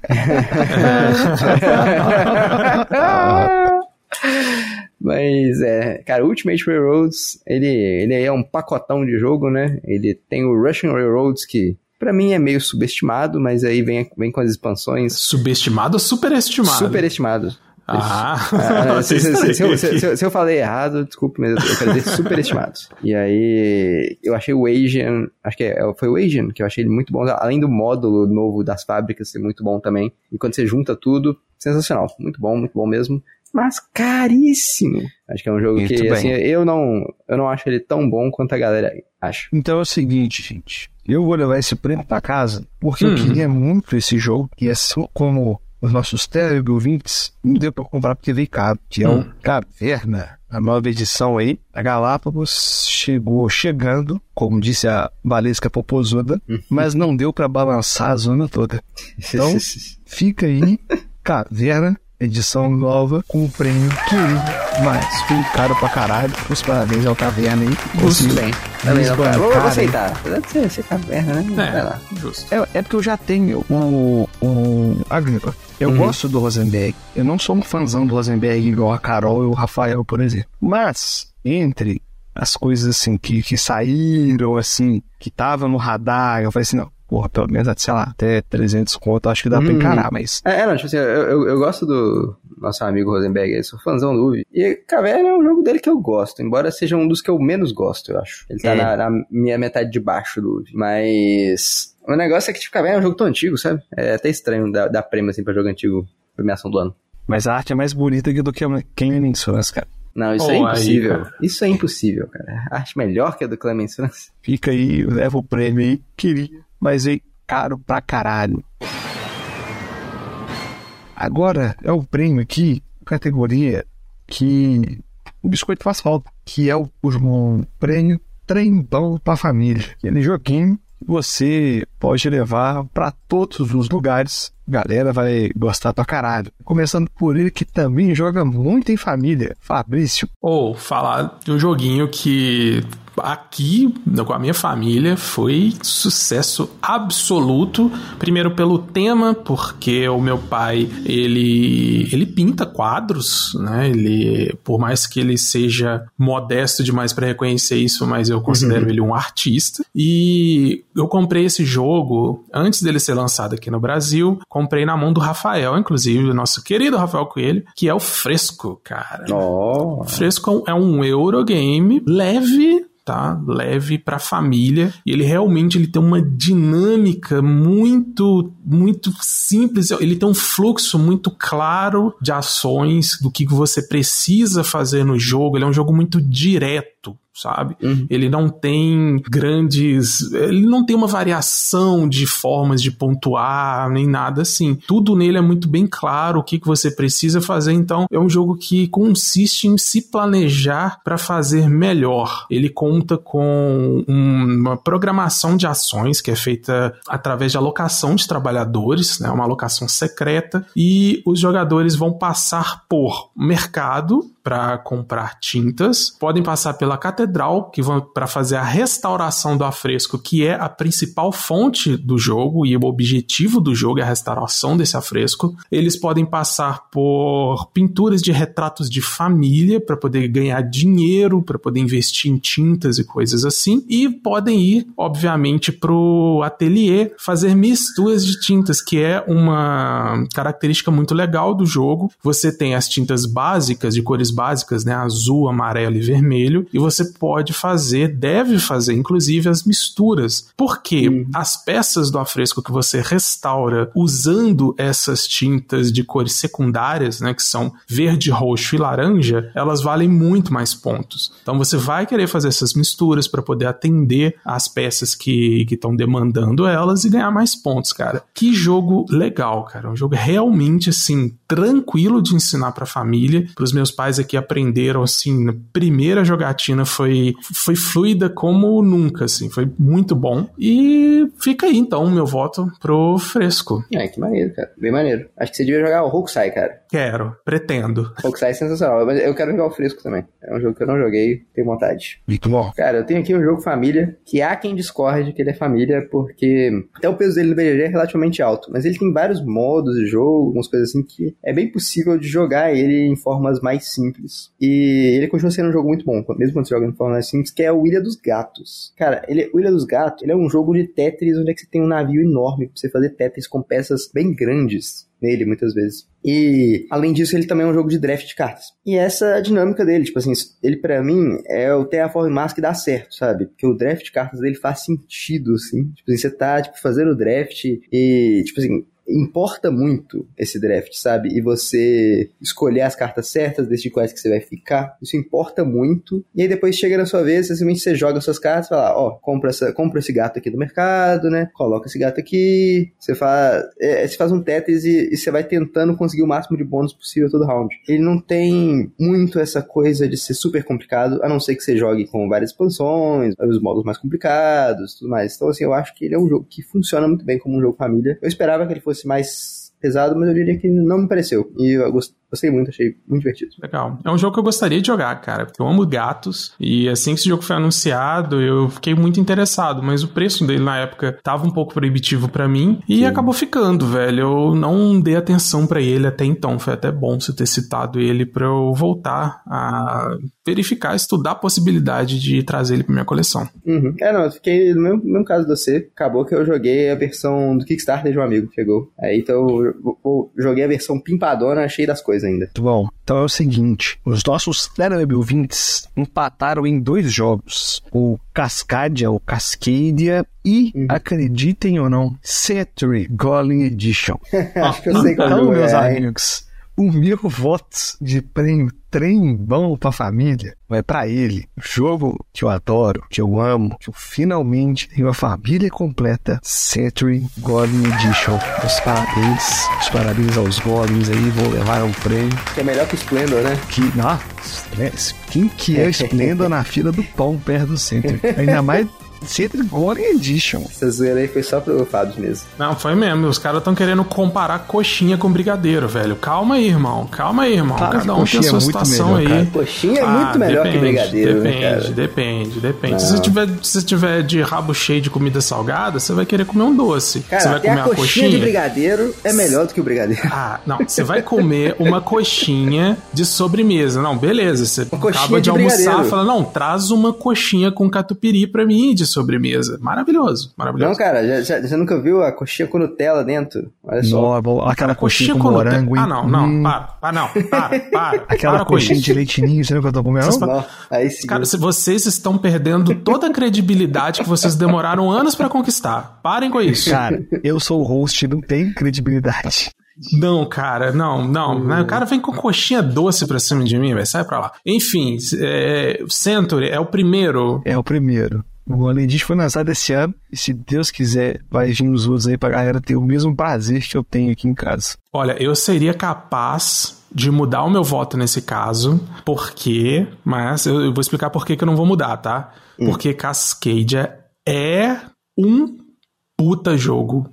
Mas é, cara, o Ultimate Railroads, ele, ele é um pacotão de jogo, né? Ele tem o Russian Railroads, que pra mim é meio subestimado, mas aí vem, vem com as expansões Subestimado ou superestimado? superestimado. Ah, Ah, se, se- se- se eu- se- Entendi. se- se eu falei errado, desculpe, mas eu quero dizer superestimados. E aí, eu achei o Asian, acho que é- foi o Asian, que eu achei ele muito bom, além do módulo novo das fábricas ser muito bom também. E quando você junta tudo, sensacional, muito bom, muito bom mesmo. Mas caríssimo. Acho que é um jogo Muito que, assim, eu não, eu não acho ele tão bom quanto a galera acha. Então é o seguinte, gente. Eu vou levar esse prêmio pra casa, porque eu Hum. queria muito esse jogo, e assim como os nossos teleouvintes, não deu pra comprar porque veio caro, que é Hum. o Caverna. A nova edição aí, a Galápagos chegou chegando, como disse a Valesca Popozuda, mas não deu pra balançar a zona toda. Então, fica aí, Caverna, edição nova, com o prêmio querido, mas foi caro pra caralho. Os parabéns ao Caverna aí. Conseguiu bem. Eles não, vou, vou aceitar. Apesar de ser, ser caverna, né? Vai lá. É, justo. É, é porque eu já tenho o. o Agripa. Eu Uhum. gosto do Rosenberg. Eu não sou um fãzão do Rosenberg igual a Carol e o Rafael, por exemplo. Mas, entre as coisas assim que, que saíram, assim, que tava no radar, eu falei assim, não, porra, pelo menos, sei lá, até 300 conto, acho que dá pra Uhum. encarar, mas. É, é, não, tipo assim, eu, eu, eu gosto do nosso amigo Rosenberg, eu sou fãzão do Uvi. E Caverna é um jogo dele que eu gosto, embora seja um dos que eu menos gosto, eu acho. Ele tá É. na, na minha metade de baixo do Uvi. Mas o negócio é que, tipo, Caverna é um jogo tão antigo, sabe? É até estranho dar, dar prêmio, assim, pra jogo antigo, premiação do ano. Mas a arte é mais bonita que do que a Kenyan Insurance, cara. Não, isso Oh, é aí, impossível. cara. isso é impossível, cara. Acho melhor que a do Clemens France. Fica aí, leva o prêmio aí, queria, mas aí, caro pra caralho. Agora é o prêmio aqui, categoria que o biscoito faz falta, que é o, o prêmio Trem Bom pra Família. Aquele joguinho que você pode levar pra todos os lugares. A galera vai gostar pra caralho. Começando por ele que também joga muito em família, Fabrício. Ou falar de um joguinho que aqui, com a minha família, foi sucesso absoluto. Primeiro pelo tema, porque o meu pai, ele, ele pinta quadros, né? Ele, por mais que ele seja modesto demais para reconhecer isso, mas eu considero ele um artista. E eu comprei esse jogo antes dele ser lançado aqui no Brasil, comprei na mão do Rafael, inclusive, do nosso querido Rafael Coelho, que é o Fresco, cara. Oh. Fresco é um Eurogame leve, tá? Leve para família. E ele realmente ele tem uma dinâmica muito muito simples, ele tem um fluxo muito claro de ações do que você precisa fazer no jogo, ele é um jogo muito direto sabe? Uhum. Ele não tem grandes. Ele não tem uma variação de formas de pontuar, nem nada assim. Tudo nele é muito bem claro o que, que você precisa fazer, então é um jogo que consiste em se planejar para fazer melhor. Ele conta com uma programação de ações que é feita através de alocação de trabalhadores, né? uma alocação secreta, e os jogadores vão passar por mercado para comprar tintas, podem passar pela catedral, que vão para fazer a restauração do afresco, que é a principal fonte do jogo e o objetivo do jogo é a restauração desse afresco. Eles podem passar por pinturas de retratos de família para poder ganhar dinheiro, para poder investir em tintas e coisas assim, e podem ir, obviamente, pro ateliê fazer misturas de tintas, que é uma característica muito legal do jogo. Você tem as tintas básicas de cores básicas, né, azul, amarelo e vermelho, e você pode fazer, deve fazer, inclusive, as misturas. Porque uhum. as peças do afresco que você restaura usando essas tintas de cores secundárias, né, que são verde, roxo e laranja, elas valem muito mais pontos. Então você vai querer fazer essas misturas para poder atender as peças que estão demandando elas e ganhar mais pontos, cara. Que jogo legal, cara. Um jogo realmente assim tranquilo de ensinar para a família, para os meus pais aqui que aprenderam, assim, na primeira jogatina foi, foi fluida como nunca, assim, foi muito bom. E fica aí, então, meu voto pro Fresco. É, que maneiro, cara. Bem maneiro. Acho que você devia jogar o Hokusai, cara. Quero, pretendo. Hokusai é sensacional, mas eu quero jogar o Fresco também. É um jogo que eu não joguei, tenho vontade. Muito bom. Cara, eu tenho aqui um jogo família, que há quem discorde que ele é família, porque até o peso dele no BGG é relativamente alto, mas ele tem vários modos de jogo, algumas coisas assim, que é bem possível de jogar ele em formas mais simples simples. E ele continua sendo um jogo muito bom, mesmo quando você joga em forma simples, que é o Ilha dos Gatos. Cara, ele, o Ilha dos Gatos ele é um jogo de Tetris onde é que você tem um navio enorme pra você fazer Tetris com peças bem grandes nele, muitas vezes. E, além disso, ele também é um jogo de draft de cartas. E essa é dinâmica dele, tipo assim, ele para mim é o Terraform Mars que dá certo, sabe? Porque o draft de cartas dele faz sentido, assim. Tipo assim, você tá, tipo, fazendo o draft e, tipo assim, importa muito esse draft, sabe? E você escolher as cartas certas, decidir quais que você vai ficar, isso importa muito. E aí depois chega na sua vez, simplesmente você joga suas cartas e fala, ó, oh, compra, essa, compra esse gato aqui do mercado, né? Coloca esse gato aqui, você faz, é, você faz um Tetris e, e, você vai tentando conseguir o máximo de bônus possível todo round. Ele não tem muito essa coisa de ser super complicado, a não ser que você jogue com várias expansões, os modos mais complicados, tudo mais. Então, assim, eu acho que ele é um jogo que funciona muito bem como um jogo família. Eu esperava que ele fosse fosse mais pesado, mas eu diria que não me pareceu. E eu gostei Gostei muito, achei muito divertido. Legal. É um jogo que eu gostaria de jogar, cara, porque eu amo gatos. E assim que esse jogo foi anunciado, eu fiquei muito interessado, mas o preço dele na época tava um pouco proibitivo para mim e Sim. acabou ficando, velho. Eu não dei atenção para ele até então. Foi até bom você ter citado ele para eu voltar a verificar, estudar a possibilidade de trazer ele pra minha coleção. Uhum. É, não, eu fiquei no mesmo, mesmo caso de você. Acabou que eu joguei a versão do Kickstarter de um amigo que chegou. Aí então eu, eu joguei a versão pimpadona, achei das coisas ainda. Muito bom. Então é o seguinte: os nossos Telegram ouvintes empataram em dois jogos: o Cascadia, o Cascadia e, uhum. acreditem ou não, Century Golem Edition. Acho que eu sei qual então, meus é, amigos, o meu voto de prêmio trem bom pra família vai para ele. Jogo que eu adoro, que eu amo, que eu finalmente tenho a família completa. Century Golem Edition. Os parabéns, os parabéns aos Golems aí, vou levar um prêmio. Que é melhor que o Splendor, né? Que, não, quem que é o Splendor na fila do pão perto do Century? Ainda mais Gore Edition. Essa zoeira aí foi só pro Fábio mesmo. Não, foi mesmo. Os caras estão querendo comparar coxinha com brigadeiro, velho. Calma aí, irmão. Calma aí, irmão. Claro Cada um tem a sua é situação melhor, aí. Cara. Coxinha é ah, muito melhor depende, que brigadeiro, depende, né, cara? Depende, depende. Se você, tiver, se você tiver de rabo cheio de comida salgada, você vai querer comer um doce. Cara, você vai comer a coxinha, coxinha de brigadeiro é melhor do que o brigadeiro. Ah, não. Você vai comer uma coxinha de sobremesa. Não, beleza. Você acaba de, de almoçar e fala, não, traz uma coxinha com catupiry pra mim de sobremesa. Maravilhoso, maravilhoso. Não, cara, já, já, você nunca viu a coxinha com Nutella dentro? Olha só. Aquela coxinha, com, morango. Ah, não, não, hum. para, para, não, para, para. Aquela para coxinha de leitinho, você nunca tô comendo? Vocês, não, aí sim. Cara, vocês estão perdendo toda a credibilidade que vocês demoraram anos para conquistar. Parem com isso. Cara, eu sou o host, não tenho credibilidade. Não, cara, não, não. Né? O cara vem com coxinha doce pra cima de mim, vai sai pra lá. Enfim, é, Century é o primeiro. É o primeiro. O Além disso foi lançado esse ano e se Deus quiser vai vir os outros aí pra galera ter o mesmo prazer que eu tenho aqui em casa. Olha, eu seria capaz de mudar o meu voto nesse caso, porque, mas eu, vou explicar por que, que eu não vou mudar, tá? Hum. Porque Cascadia é um puta jogo.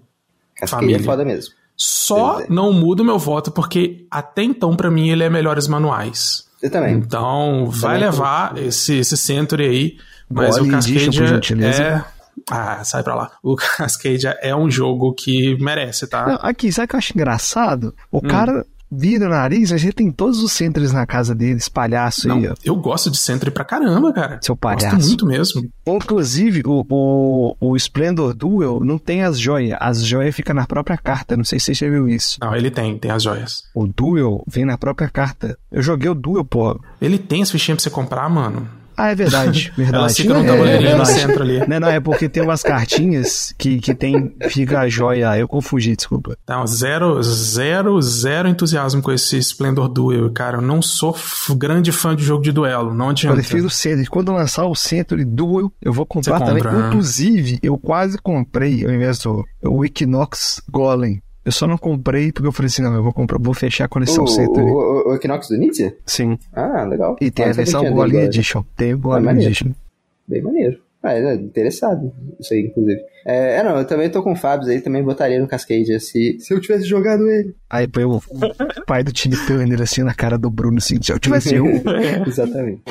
Cascadia é família. é foda mesmo. Só não mudo meu voto porque até então, para mim, ele é melhores manuais. Eu também. Então, vai também levar esse, esse Century aí. Mas o Cascadia é. Ah, sai pra lá. O Cascadia é um jogo que merece, tá? Não, aqui, sabe o que eu acho engraçado? O hum. cara vira o nariz, a gente tem todos os centros na casa deles, palhaço Não, aí, ó. Eu gosto de centro pra caramba, cara. Seu palhaço. Gosto muito mesmo. Inclusive, o, o, o Splendor Duel não tem as joias. As joias ficam na própria carta. Não sei se você já viu isso. Não, ele tem, tem as joias. O Duel vem na própria carta. Eu joguei o Duel, pô. Ele tem as fichinhas pra você comprar, mano. Ah, é verdade, verdade. Ela fica no tabuleirinho é, é, no centro ali. Não, não, é porque tem umas cartinhas que, que tem, fica a joia, eu confundi, desculpa. Não, zero, zero, zero entusiasmo com esse Splendor Duel, cara, eu não sou grande fã de jogo de duelo, não adianta. Eu prefiro cedo, quando lançar o centro de Duel, eu vou comprar também. Né? Inclusive, eu quase comprei, ao invés do o Equinox Golem, eu só não comprei porque eu falei assim, não, eu vou comprar, vou fechar a conexão o, certa. O, o, o Equinox do Nietzsche? Sim. Ah, legal. E tem ah, a versão Golem Edition. Tem o Golem ah, Edition. Bem maneiro. Ah, é interessado. Isso aí, inclusive. É, é, não, eu também tô com o Fábio aí, também botaria no Cascade se, se eu tivesse jogado ele. Aí põe o pai do time Turner assim na cara do Bruno, assim, se eu tivesse um. Exatamente.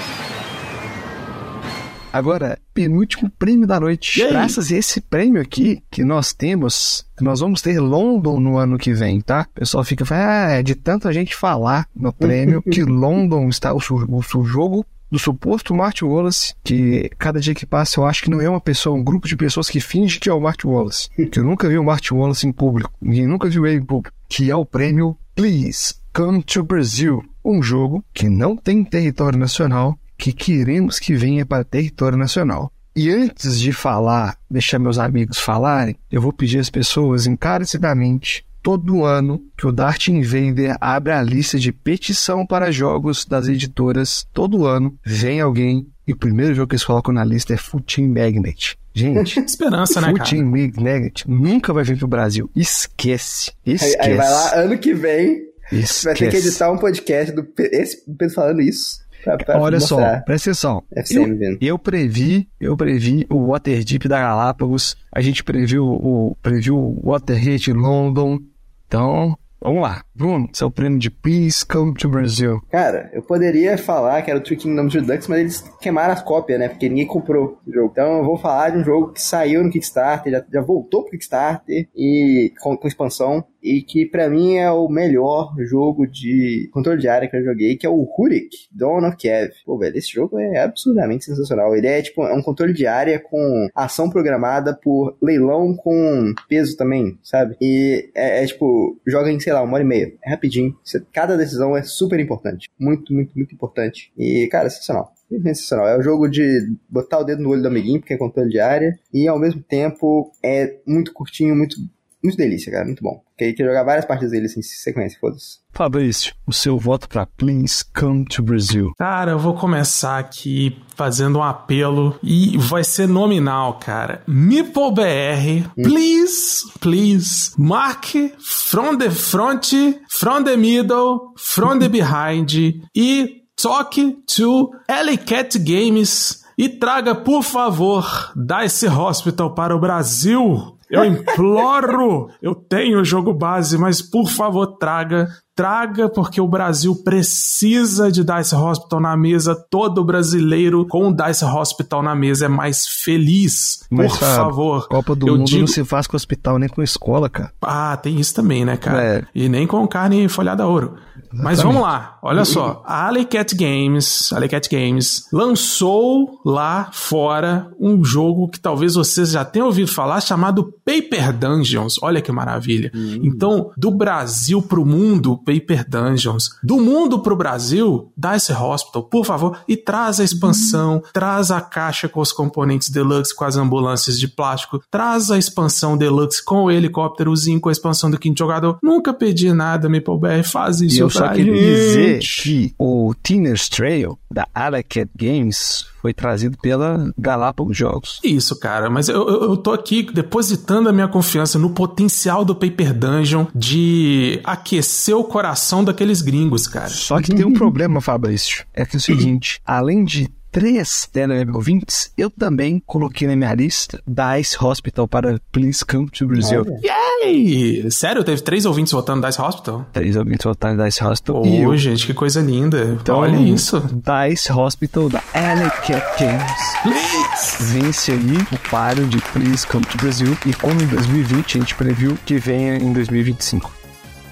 Agora, penúltimo prêmio da noite. Graças a esse prêmio aqui que nós temos, nós vamos ter London no ano que vem, tá? O pessoal fica, ah, é de tanta gente falar no prêmio que London está o, o, o jogo do suposto Martin Wallace, que cada dia que passa eu acho que não é uma pessoa, um grupo de pessoas que finge que é o Martin Wallace. Que eu nunca vi o Martin Wallace em público. Ninguém nunca viu ele em público. Que é o prêmio Please Come to Brazil. Um jogo que não tem território nacional, que queremos que venha para território nacional. E antes de falar, deixar meus amigos falarem, eu vou pedir às pessoas encarecidamente, todo ano, que o Dart Invader abre a lista de petição para jogos das editoras. Todo ano vem alguém e o primeiro jogo que eles colocam na lista é Footing Magnet. Gente, esperança, né, cara? Footing Magnet nunca vai vir pro Brasil. Esquece. Esquece. Aí, aí vai lá, ano que vem, Esquece. vai ter que editar um podcast do esse Pedro falando isso. Pra, pra Olha mostrar. só, presta atenção. Eu, eu, previ, eu previ o Waterdeep da Galápagos, a gente previu o previu o Watergate London. Então, Vamos lá. Bruno, seu prêmio de Please Come to Brazil. Cara, eu poderia falar que era o Three Kingdoms Redux, mas eles queimaram as cópias, né? Porque ninguém comprou o jogo. Então eu vou falar de um jogo que saiu no Kickstarter, já, já voltou pro Kickstarter e com, com expansão. E que para mim é o melhor jogo de controle de área que eu joguei, que é o Hurik, Dawn of. Pô, velho, esse jogo é absurdamente sensacional. Ele é tipo é um controle de área com ação programada por leilão com peso também, sabe? E é, é tipo, joga em, sei lá, uma hora e meia. É rapidinho. Cada decisão é super importante. Muito, muito, muito importante. E, cara, é sensacional. Sensacional. É o jogo de botar o dedo no olho do amiguinho, porque é controle de área. E ao mesmo tempo é muito curtinho, muito muito delícia, cara, muito bom. Queria jogar várias partes dele assim, se sequência, foda-se. Fabrício, o seu voto para Please Come to Brazil. Cara, eu vou começar aqui fazendo um apelo e vai ser nominal, cara. MeepleBR, hum. please, please, mark from the front, from the middle, from the behind e talk to Alley Cat Games e traga, por favor, Dice Hospital para o Brasil. Eu imploro! Eu tem o jogo base, mas por favor traga traga, porque o Brasil precisa de Dice Hospital na mesa. Todo brasileiro com Dice Hospital na mesa é mais feliz. Mas, Por favor. Copa do Mundo digo... não se faz com hospital nem com escola, cara. Ah, tem isso também, né, cara? É. E nem com carne folhada a ouro. Mas vamos lá, olha só. A Cat Games, Cat Games lançou lá fora um jogo que talvez vocês já tenham ouvido falar chamado Paper Dungeons. Olha que maravilha. Uhum. Então, do Brasil pro mundo, Paper Dungeons. Do mundo pro Brasil, Dice Hospital, por favor, e traz a expansão, uhum. traz a caixa com os componentes deluxe com as ambulâncias de plástico, traz a expansão deluxe com o helicópterozinho com a expansão do quinto jogador. Nunca pedi nada, MapleBR, faz isso. E eu só queria dizer que o Teener's Trail da Alacat Games foi trazido pela Galápagos Jogos. Isso, cara, mas eu, eu, eu, tô aqui depositando a minha confiança no potencial do Paper Dungeon de aquecer o coração daqueles gringos, cara. Só que tem um problema, Fabrício. É que é o seguinte, além de três ouvintes, eu também coloquei na minha lista Dice Hospital para Please Come to Brazil. Yay! Sério? Teve três ouvintes votando Dice Hospital? Três ouvintes votando Dice Hospital. Ô, oh, gente, que coisa linda. Então, Olha isso. Dice Hospital da Cat Games. Please! Vence aí o páreo de Please Come to Brazil. E como em 2020 a gente previu que venha em 2025.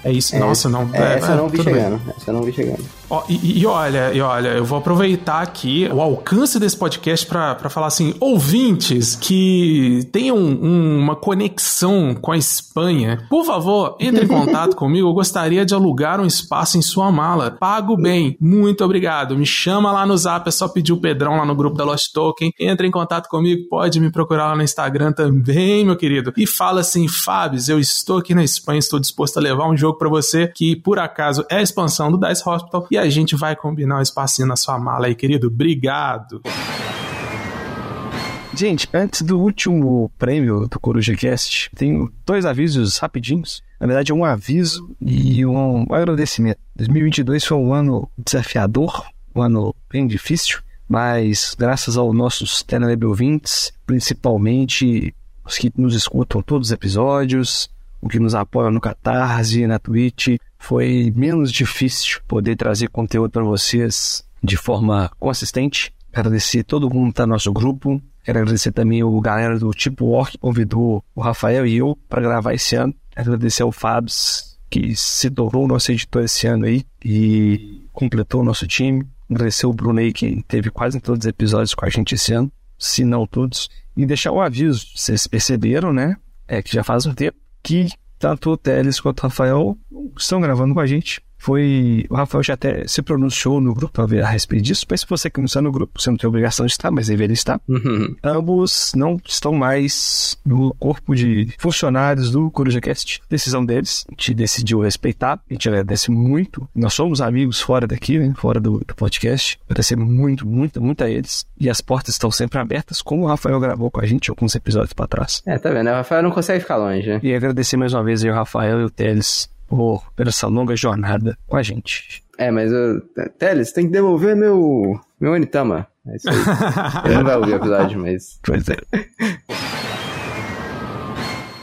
É isso. É, Nossa, não. É, essa eu não vi chegando. Bem. Essa eu não vi chegando. Ó, e, e, olha, e olha, eu vou aproveitar aqui o alcance desse podcast para falar assim, ouvintes que tenham um, uma conexão com a Espanha, por favor, entre em contato comigo. Eu gostaria de alugar um espaço em sua mala. Pago bem. Muito obrigado. Me chama lá no Zap, é só pedir o Pedrão lá no grupo da Lost Token. Entre em contato comigo, pode me procurar lá no Instagram também, meu querido. E fala assim, Fábio, eu estou aqui na Espanha, estou disposto a levar um jogo para você que por acaso é a expansão do Dice Hospital e a gente vai combinar um espacinho na sua mala aí, querido. Obrigado. Gente, antes do último prêmio do Coruja Cast, tenho dois avisos rapidinhos. Na verdade, é um aviso e um agradecimento. 2022 foi um ano desafiador, um ano bem difícil, mas graças aos nossos Teleweb ouvintes, principalmente os que nos escutam todos os episódios, o que nos apoia no Catarse, na Twitch, foi menos difícil poder trazer conteúdo para vocês de forma consistente. Agradecer todo mundo que está no nosso grupo. Quero agradecer também o galera do Tipo Work que convidou o Rafael e eu para gravar esse ano. Agradecer ao Fábio, que se tornou nosso editor esse ano aí e completou o nosso time. Agradecer o Bruno aí, que teve quase todos os episódios com a gente esse ano, se não todos. E deixar o aviso, vocês perceberam, né? É que já faz um tempo que tanto o Teles quanto o Rafael estão gravando com a gente foi. O Rafael já até se pronunciou no grupo a respeito disso, mas se você que não está no grupo, você não tem obrigação de estar, mas deveria estar. Uhum. Ambos não estão mais no corpo de funcionários do CorujaCast. Decisão deles, a gente decidiu respeitar, a gente agradece muito. Nós somos amigos fora daqui, né, fora do, do podcast. Agradecer muito, muito, muito a eles. E as portas estão sempre abertas, como o Rafael gravou com a gente alguns episódios para trás. É, tá vendo? O Rafael não consegue ficar longe, né? E agradecer mais uma vez aí o Rafael e o Teles por, por essa longa jornada com a gente. É, mas o Teles, tem que devolver meu meu Onitama. É isso aí. Ele não vai ouvir o episódio, mas. Pois é.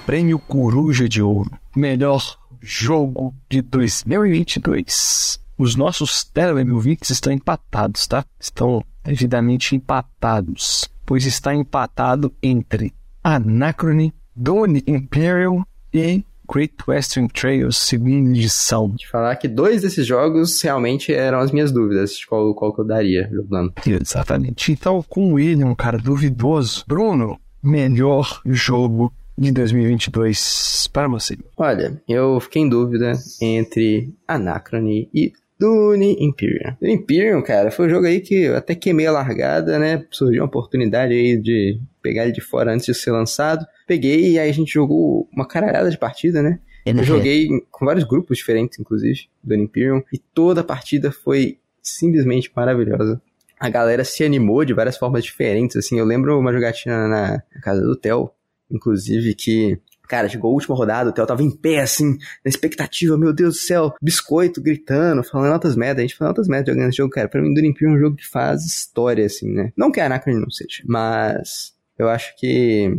Prêmio Coruja de Ouro. Melhor jogo de 2022. Os nossos Telegram ouvintes estão empatados, tá? Estão devidamente empatados. Pois está empatado entre Anachrony, Doni Imperial e Great Western Trail segunda edição. De falar que dois desses jogos realmente eram as minhas dúvidas de qual, qual que eu daria jogando. Exatamente. Então, com o William, um cara duvidoso, Bruno, melhor jogo de 2022 para você? Olha, eu fiquei em dúvida entre Anachrony e Dune Imperium. Dune Imperium, cara, foi um jogo aí que eu até queimei a largada, né? Surgiu uma oportunidade aí de pegar ele de fora antes de ser lançado. Peguei e aí a gente jogou uma caralhada de partida, né? Eu joguei com vários grupos diferentes, inclusive, do Imperium, e toda a partida foi simplesmente maravilhosa. A galera se animou de várias formas diferentes, assim. Eu lembro uma jogatina na casa do Theo, inclusive, que Cara, chegou a última rodada, o Theo tava em pé, assim, na expectativa, meu Deus do céu, biscoito gritando, falando altas merdas. A gente falando altas merdas jogando esse jogo, cara. Pra mim, Dune Imperium é um jogo que faz história, assim, né? Não que a Anacron não seja, mas eu acho que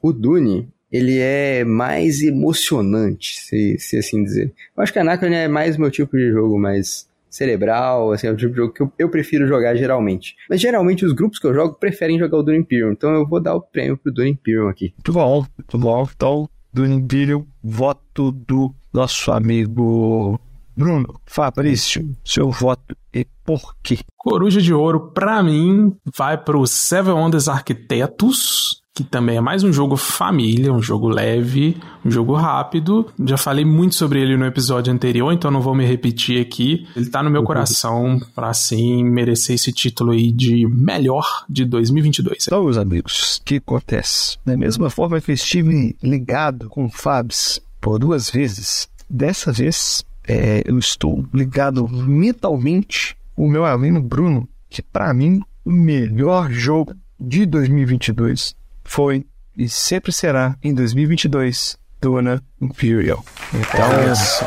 o Dune, ele é mais emocionante, se, se assim dizer. Eu acho que Anacron é mais meu tipo de jogo, mais cerebral, assim, é o tipo de jogo que eu, eu, prefiro jogar geralmente. Mas geralmente os grupos que eu jogo preferem jogar o Dune Imperium, então eu vou dar o prêmio pro Dune Imperium aqui. Muito bom, muito bom. Então, Dune Imperium, voto do nosso amigo Bruno, Fabrício, seu voto e por quê? Coruja de Ouro, pra mim, vai pro Seven Wonders Arquitetos, que também é mais um jogo família, um jogo leve, um jogo rápido. Já falei muito sobre ele no episódio anterior, então não vou me repetir aqui. Ele tá no meu coração para assim merecer esse título aí de melhor de 2022. Então, meus amigos, o que acontece? Da mesma forma que eu estive ligado com o Fabs por duas vezes, dessa vez é, eu estou ligado mentalmente o meu amigo Bruno, que para mim o melhor jogo de 2022 foi e sempre será em 2022 Duna Imperial. Então,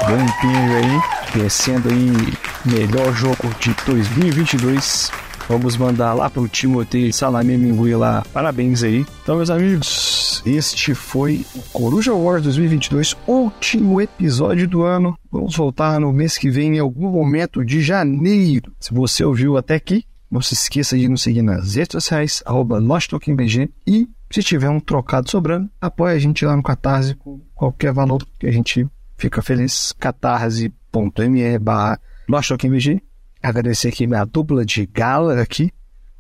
Duna Imperial aí, descendo aí melhor jogo de 2022. Vamos mandar lá pro Timothy Salame Mingui lá. Parabéns aí. Então, meus amigos, este foi o Coruja Wars 2022, último episódio do ano. Vamos voltar no mês que vem, em algum momento de janeiro. Se você ouviu até aqui, não se esqueça de nos seguir nas redes sociais, arroba e se tiver um trocado sobrando, apoie a gente lá no Catarse com qualquer valor que a gente fica feliz. catarse.me barra Agradecer aqui minha dupla de gala aqui,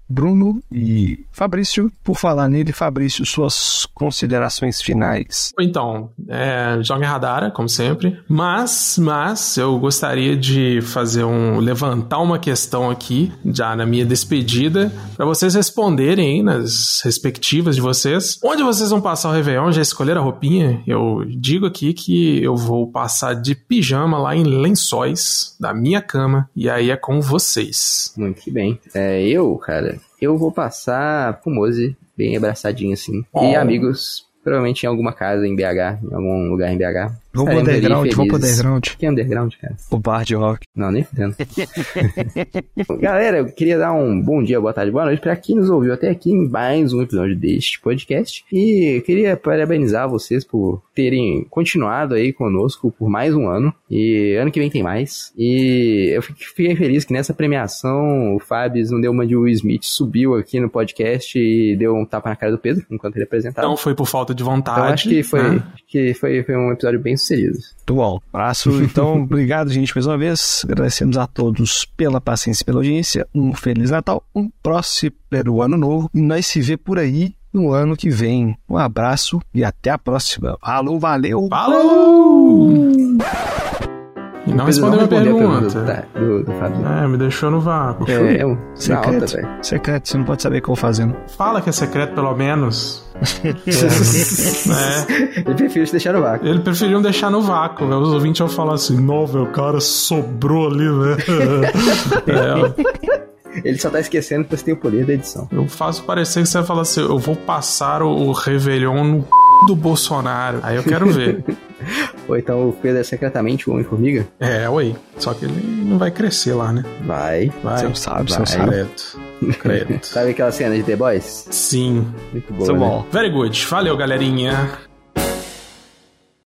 Bruno e Fabrício. Por falar nele, Fabrício, suas considerações finais. Então, é, joga Radara, como sempre. Mas, mas, eu gostaria de fazer um. levantar uma questão aqui, já na minha despedida, para vocês responderem aí nas respectivas de vocês. Onde vocês vão passar o Réveillon? Já escolheram a roupinha? Eu digo aqui que eu vou passar de pijama lá em lençóis da minha cama. E aí é com vocês. Muito bem. É, eu, cara, eu vou passar pro Mose, bem abraçadinho assim. E amigos, provavelmente em alguma casa em BH, em algum lugar em BH. Vamos pro underground, vamos pro underground. Que é underground, cara? O bar de rock. Não, nem fudendo. Galera, eu queria dar um bom dia, boa tarde, boa noite pra quem nos ouviu até aqui em mais um episódio deste podcast. E queria parabenizar vocês por terem continuado aí conosco por mais um ano. E ano que vem tem mais. E eu fiquei feliz que nessa premiação o Fábio não deu uma de Will Smith, subiu aqui no podcast e deu um tapa na cara do Pedro enquanto ele apresentava. Não foi por falta de vontade. Então acho que foi, né? que foi, foi um episódio bem inseridos. Muito bom. Abraço. Então, obrigado, gente, mais uma vez. Agradecemos a todos pela paciência e pela audiência. Um Feliz Natal, um próximo ano novo. E nós se vê por aí no ano que vem. Um abraço e até a próxima. Falou, valeu! Falou! E não respondeu a pergunta. Do, do, do é, me deixou no vácuo. É, é um secreto. Alta, secreto, você não pode saber o que eu vou fazendo. Fala que é secreto, pelo menos. é. Ele preferiu deixar no vácuo. Ele preferiu deixar no vácuo, Os ouvintes vão falar assim: não, velho, o cara sobrou ali, né? é. Ele só tá esquecendo que você tem o poder da edição. Eu faço parecer que você vai falar assim: eu vou passar o, o Réveillon no do Bolsonaro. Aí eu quero ver. Ou então o Pedro é secretamente o Homem-Formiga? É, oi. Só que ele não vai crescer lá, né? Vai. Vai. Você não sabe, você não sabe. Credo. Credo. sabe aquela cena de The Boys? Sim. Muito boa, né? bom. Very good. Valeu, galerinha.